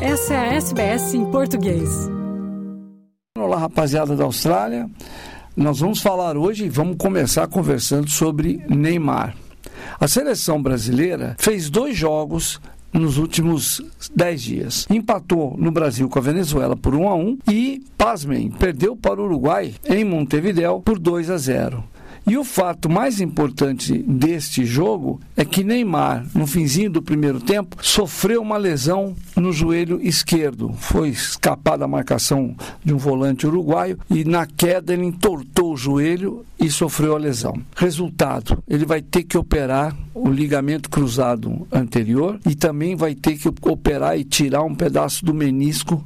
Essa é a SBS em português. Olá, rapaziada da Austrália. Nós vamos falar hoje e vamos começar conversando sobre Neymar. A seleção brasileira fez dois jogos nos últimos 10 dias. Empatou no Brasil com a Venezuela por 1 a 1 e, pasmem, perdeu para o Uruguai em Montevideo por 2 a 0. E o fato mais importante deste jogo é que Neymar, no finzinho do primeiro tempo, sofreu uma lesão no joelho esquerdo. Foi escapar da marcação de um volante uruguaio e na queda ele entortou o joelho e sofreu a lesão. Resultado, ele vai ter que operar o ligamento cruzado anterior e também vai ter que operar e tirar um pedaço do menisco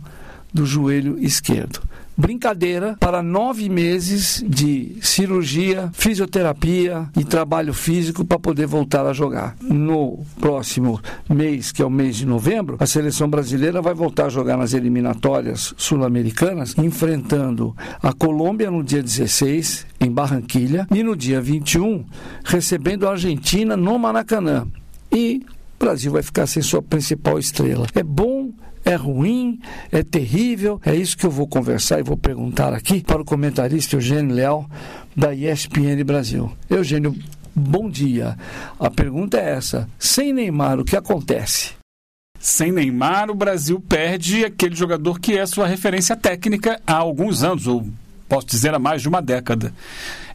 do joelho esquerdo brincadeira para nove meses de cirurgia, fisioterapia e trabalho físico para poder voltar a jogar. No próximo mês, que é o mês de novembro, a seleção brasileira vai voltar a jogar nas eliminatórias sul-americanas, enfrentando a Colômbia no dia 16, em Barranquilha, e no dia 21, recebendo a Argentina no Maracanã. E o Brasil vai ficar sem sua principal estrela. É bom é ruim, é terrível. É isso que eu vou conversar e vou perguntar aqui para o comentarista Eugênio Leal, da ESPN Brasil. Eugênio, bom dia. A pergunta é essa: sem Neymar, o que acontece? Sem Neymar, o Brasil perde aquele jogador que é sua referência técnica há alguns anos, ou posso dizer há mais de uma década.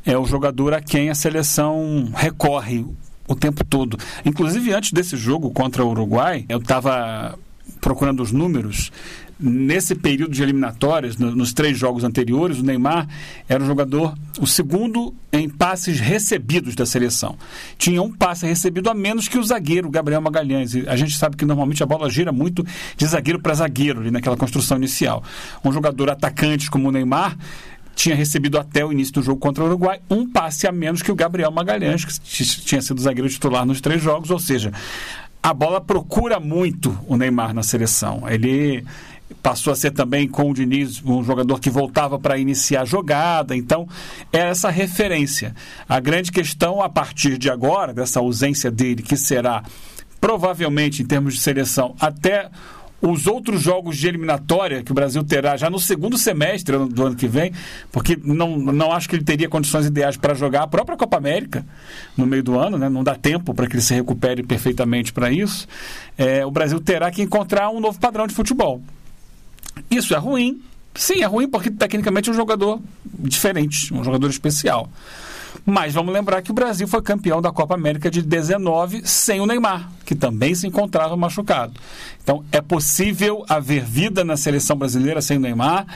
É o jogador a quem a seleção recorre o tempo todo. Inclusive, antes desse jogo contra o Uruguai, eu estava procurando os números, nesse período de eliminatórias, no, nos três jogos anteriores, o Neymar era o jogador, o segundo em passes recebidos da seleção. Tinha um passe recebido a menos que o zagueiro, Gabriel Magalhães. E a gente sabe que normalmente a bola gira muito de zagueiro para zagueiro, ali naquela construção inicial. Um jogador atacante como o Neymar tinha recebido até o início do jogo contra o Uruguai um passe a menos que o Gabriel Magalhães, que tinha sido zagueiro titular nos três jogos, ou seja, a bola procura muito o Neymar na seleção. Ele passou a ser também com o Diniz um jogador que voltava para iniciar a jogada, então é essa referência. A grande questão a partir de agora, dessa ausência dele, que será provavelmente em termos de seleção até os outros jogos de eliminatória que o Brasil terá já no segundo semestre do ano que vem, porque não, não acho que ele teria condições ideais para jogar a própria Copa América no meio do ano, né? não dá tempo para que ele se recupere perfeitamente para isso. É, o Brasil terá que encontrar um novo padrão de futebol. Isso é ruim. Sim, é ruim porque tecnicamente é um jogador diferente, um jogador especial. Mas vamos lembrar que o Brasil foi campeão da Copa América de 19 sem o Neymar, que também se encontrava machucado. Então, é possível haver vida na seleção brasileira sem o Neymar.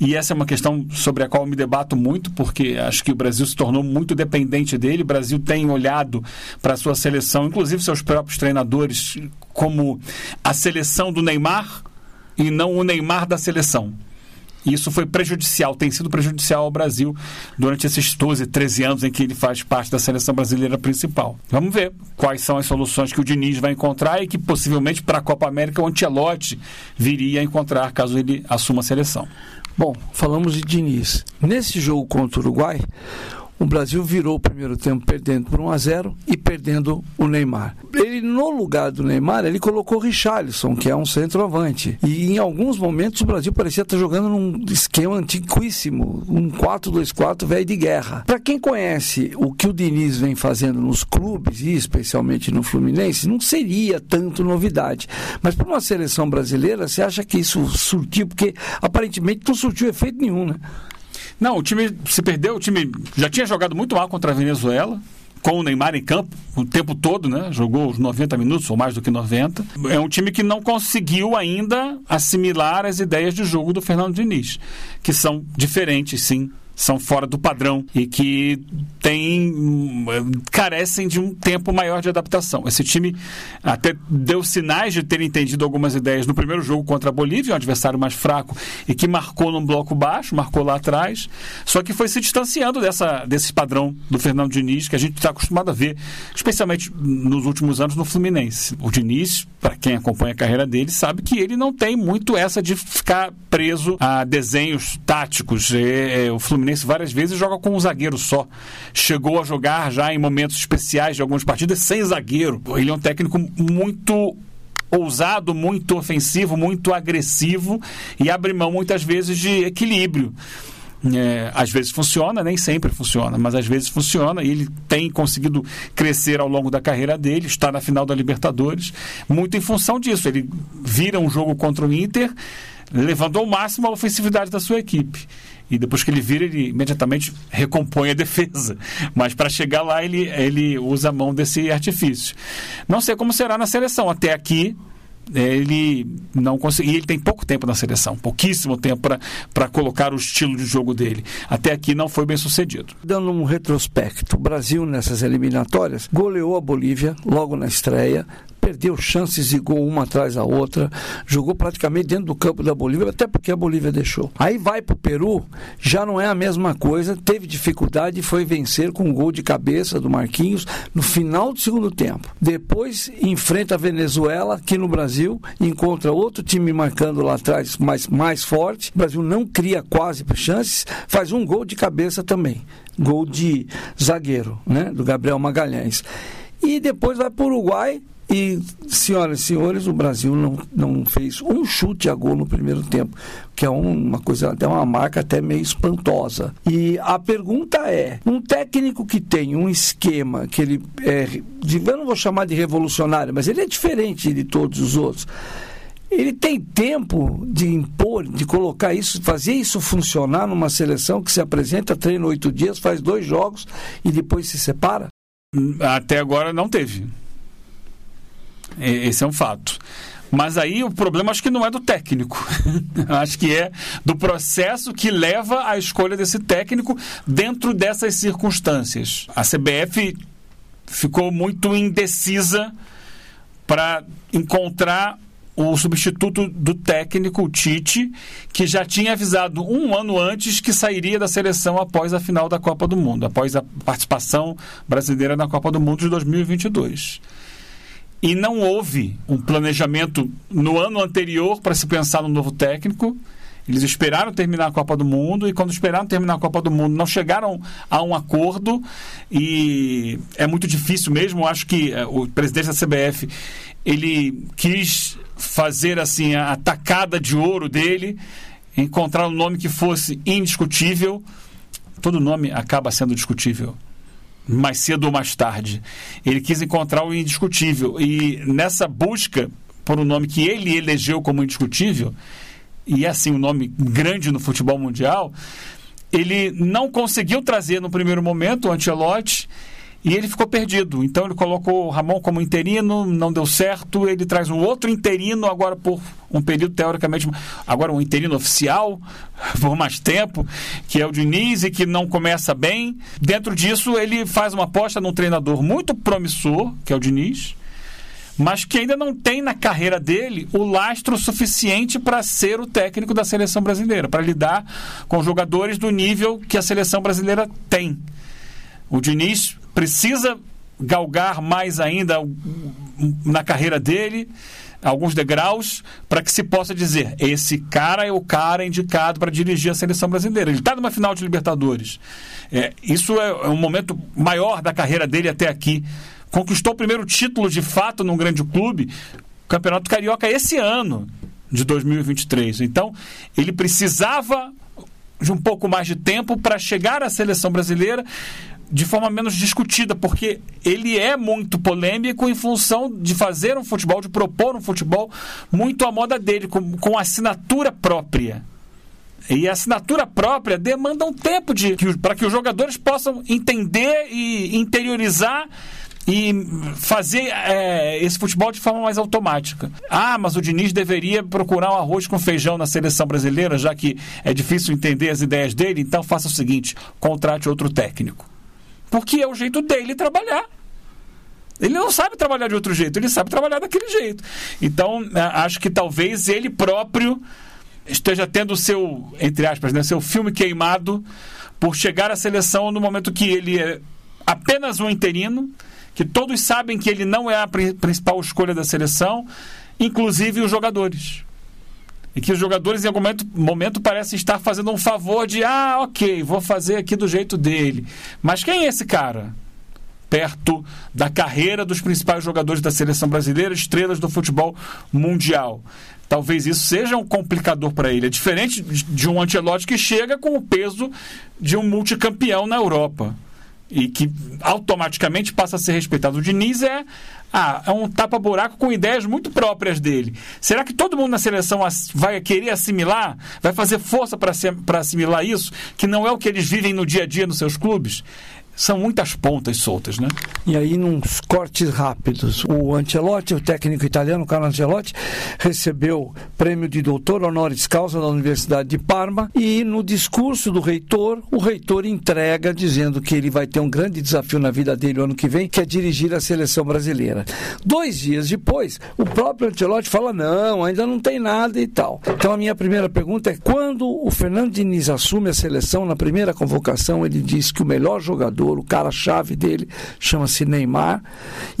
E essa é uma questão sobre a qual me debato muito, porque acho que o Brasil se tornou muito dependente dele. O Brasil tem olhado para a sua seleção, inclusive seus próprios treinadores, como a seleção do Neymar e não o Neymar da seleção. E isso foi prejudicial, tem sido prejudicial ao Brasil durante esses 12, 13 anos em que ele faz parte da seleção brasileira principal. Vamos ver quais são as soluções que o Diniz vai encontrar e que possivelmente para a Copa América o Ancelotti viria a encontrar caso ele assuma a seleção. Bom, falamos de Diniz. Nesse jogo contra o Uruguai, o Brasil virou o primeiro tempo perdendo por 1 a 0 e perdendo o Neymar. Ele, no lugar do Neymar, ele colocou o Richarlison, que é um centroavante. E em alguns momentos o Brasil parecia estar jogando num esquema antiquíssimo, um 4-2-4 velho de guerra. Para quem conhece o que o Diniz vem fazendo nos clubes, e especialmente no Fluminense, não seria tanto novidade. Mas para uma seleção brasileira, você acha que isso surtiu? Porque aparentemente não surtiu efeito nenhum, né? Não, o time se perdeu, o time já tinha jogado muito mal contra a Venezuela, com o Neymar em campo o tempo todo, né? Jogou os 90 minutos ou mais do que 90. É um time que não conseguiu ainda assimilar as ideias de jogo do Fernando Diniz, que são diferentes, sim, são fora do padrão e que tem, carecem de um tempo maior de adaptação. Esse time até deu sinais de ter entendido algumas ideias no primeiro jogo contra a Bolívia, um adversário mais fraco e que marcou num bloco baixo, marcou lá atrás, só que foi se distanciando dessa, desse padrão do Fernando Diniz que a gente está acostumado a ver, especialmente nos últimos anos no Fluminense. O Diniz, para quem acompanha a carreira dele, sabe que ele não tem muito essa de ficar preso a desenhos táticos. É, o Fluminense Fluminense várias vezes joga com um zagueiro só. Chegou a jogar já em momentos especiais de algumas partidas sem zagueiro. Ele é um técnico muito ousado, muito ofensivo, muito agressivo e abre mão muitas vezes de equilíbrio. É, às vezes funciona, nem sempre funciona, mas às vezes funciona e ele tem conseguido crescer ao longo da carreira dele, está na final da Libertadores, muito em função disso. Ele vira um jogo contra o Inter, levando ao máximo a ofensividade da sua equipe. E depois que ele vira, ele imediatamente recompõe a defesa. Mas para chegar lá, ele, ele usa a mão desse artifício. Não sei como será na seleção. Até aqui, ele não conseguiu. Ele tem pouco tempo na seleção, pouquíssimo tempo para colocar o estilo de jogo dele. Até aqui não foi bem sucedido. Dando um retrospecto, o Brasil nessas eliminatórias goleou a Bolívia logo na estreia, perdeu chances de gol uma atrás da outra, jogou praticamente dentro do campo da Bolívia, até porque a Bolívia deixou. Aí vai para o Peru, já não é a mesma coisa, teve dificuldade e foi vencer com um gol de cabeça do Marquinhos no final do segundo tempo. Depois enfrenta a Venezuela aqui no Brasil, encontra outro time marcando lá atrás mais, mais forte. O Brasil não cria quase chances, faz um gol de cabeça também. Gol de zagueiro, né? Do Gabriel Magalhães. E depois vai para o Uruguai, e, senhoras e senhores, o Brasil não, não fez um chute a gol no primeiro tempo, que é uma coisa, até uma marca até meio espantosa. E a pergunta é: um técnico que tem um esquema que ele é, eu não vou chamar de revolucionário, mas ele é diferente de todos os outros. Ele tem tempo de impor, de colocar isso, fazer isso funcionar numa seleção que se apresenta, treina oito dias, faz dois jogos e depois se separa? Até agora não teve. Esse é um fato. Mas aí o problema acho que não é do técnico. acho que é do processo que leva à escolha desse técnico dentro dessas circunstâncias. A CBF ficou muito indecisa para encontrar o substituto do técnico, o Tite, que já tinha avisado um ano antes que sairia da seleção após a final da Copa do Mundo, após a participação brasileira na Copa do Mundo de 2022 e não houve um planejamento no ano anterior para se pensar no novo técnico. Eles esperaram terminar a Copa do Mundo e quando esperaram terminar a Copa do Mundo não chegaram a um acordo e é muito difícil mesmo. Acho que eh, o presidente da CBF ele quis fazer assim a tacada de ouro dele, encontrar um nome que fosse indiscutível. Todo nome acaba sendo discutível mais cedo ou mais tarde. Ele quis encontrar o indiscutível. E nessa busca por um nome que ele elegeu como indiscutível, e é assim um nome grande no futebol mundial, ele não conseguiu trazer no primeiro momento o Ancelotti e ele ficou perdido. Então ele colocou o Ramon como interino, não deu certo. Ele traz um outro interino agora por um período teoricamente, agora um interino oficial por mais tempo, que é o Diniz e que não começa bem. Dentro disso ele faz uma aposta num treinador muito promissor, que é o Diniz, mas que ainda não tem na carreira dele o lastro suficiente para ser o técnico da seleção brasileira, para lidar com jogadores do nível que a seleção brasileira tem. O Diniz precisa galgar mais ainda na carreira dele alguns degraus para que se possa dizer esse cara é o cara indicado para dirigir a seleção brasileira. Ele está numa final de Libertadores. É, isso é, é um momento maior da carreira dele até aqui. Conquistou o primeiro título de fato num grande clube, Campeonato Carioca esse ano de 2023. Então, ele precisava de um pouco mais de tempo para chegar à seleção brasileira de forma menos discutida, porque ele é muito polêmico em função de fazer um futebol, de propor um futebol muito à moda dele, com, com assinatura própria. E a assinatura própria demanda um tempo de para que os jogadores possam entender e interiorizar e fazer é, esse futebol de forma mais automática. Ah, mas o Diniz deveria procurar um arroz com feijão na seleção brasileira, já que é difícil entender as ideias dele, então faça o seguinte: contrate outro técnico. Porque é o jeito dele trabalhar. Ele não sabe trabalhar de outro jeito, ele sabe trabalhar daquele jeito. Então, acho que talvez ele próprio esteja tendo o seu, entre aspas, né, seu filme queimado por chegar à seleção no momento que ele é apenas um interino, que todos sabem que ele não é a principal escolha da seleção, inclusive os jogadores e que os jogadores em algum momento, momento parecem estar fazendo um favor de ah, ok, vou fazer aqui do jeito dele. Mas quem é esse cara? perto da carreira dos principais jogadores da seleção brasileira, estrelas do futebol mundial. Talvez isso seja um complicador para ele. É diferente de um Ancelotti que chega com o peso de um multicampeão na Europa e que automaticamente passa a ser respeitado. O Diniz é, ah, é um tapa-buraco com ideias muito próprias dele. Será que todo mundo na seleção vai querer assimilar? Vai fazer força para assimilar isso? Que não é o que eles vivem no dia a dia nos seus clubes? São muitas pontas soltas, né? E aí, nos cortes rápidos, o Ancelotti, o técnico italiano, Carlo Ancelotti, recebeu prêmio de doutor honoris causa da Universidade de Parma e no discurso do reitor, o reitor entrega dizendo que ele vai ter um grande desafio na vida dele o ano que vem, que é dirigir a seleção brasileira. Dois dias depois, o próprio Ancelotti fala, não, ainda não tem nada e tal. Então a minha primeira pergunta é, quando o Fernando Diniz assume a seleção, na primeira convocação, ele diz que o melhor jogador o cara-chave dele chama-se Neymar.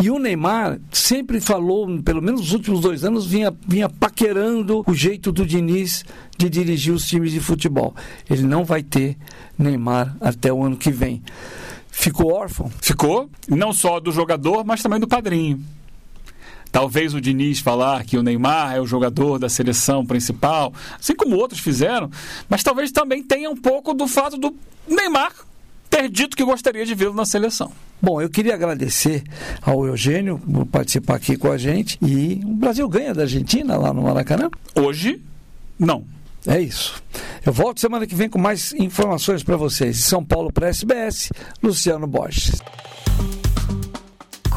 E o Neymar sempre falou, pelo menos nos últimos dois anos, vinha, vinha paquerando o jeito do Diniz de dirigir os times de futebol. Ele não vai ter Neymar até o ano que vem. Ficou órfão? Ficou, não só do jogador, mas também do padrinho. Talvez o Diniz falar que o Neymar é o jogador da seleção principal, assim como outros fizeram, mas talvez também tenha um pouco do fato do Neymar ter dito que gostaria de vê-lo na seleção. Bom, eu queria agradecer ao Eugênio por participar aqui com a gente. E o Brasil ganha da Argentina lá no Maracanã? Hoje, não. É isso. Eu volto semana que vem com mais informações para vocês. São Paulo para SBS, Luciano Borges.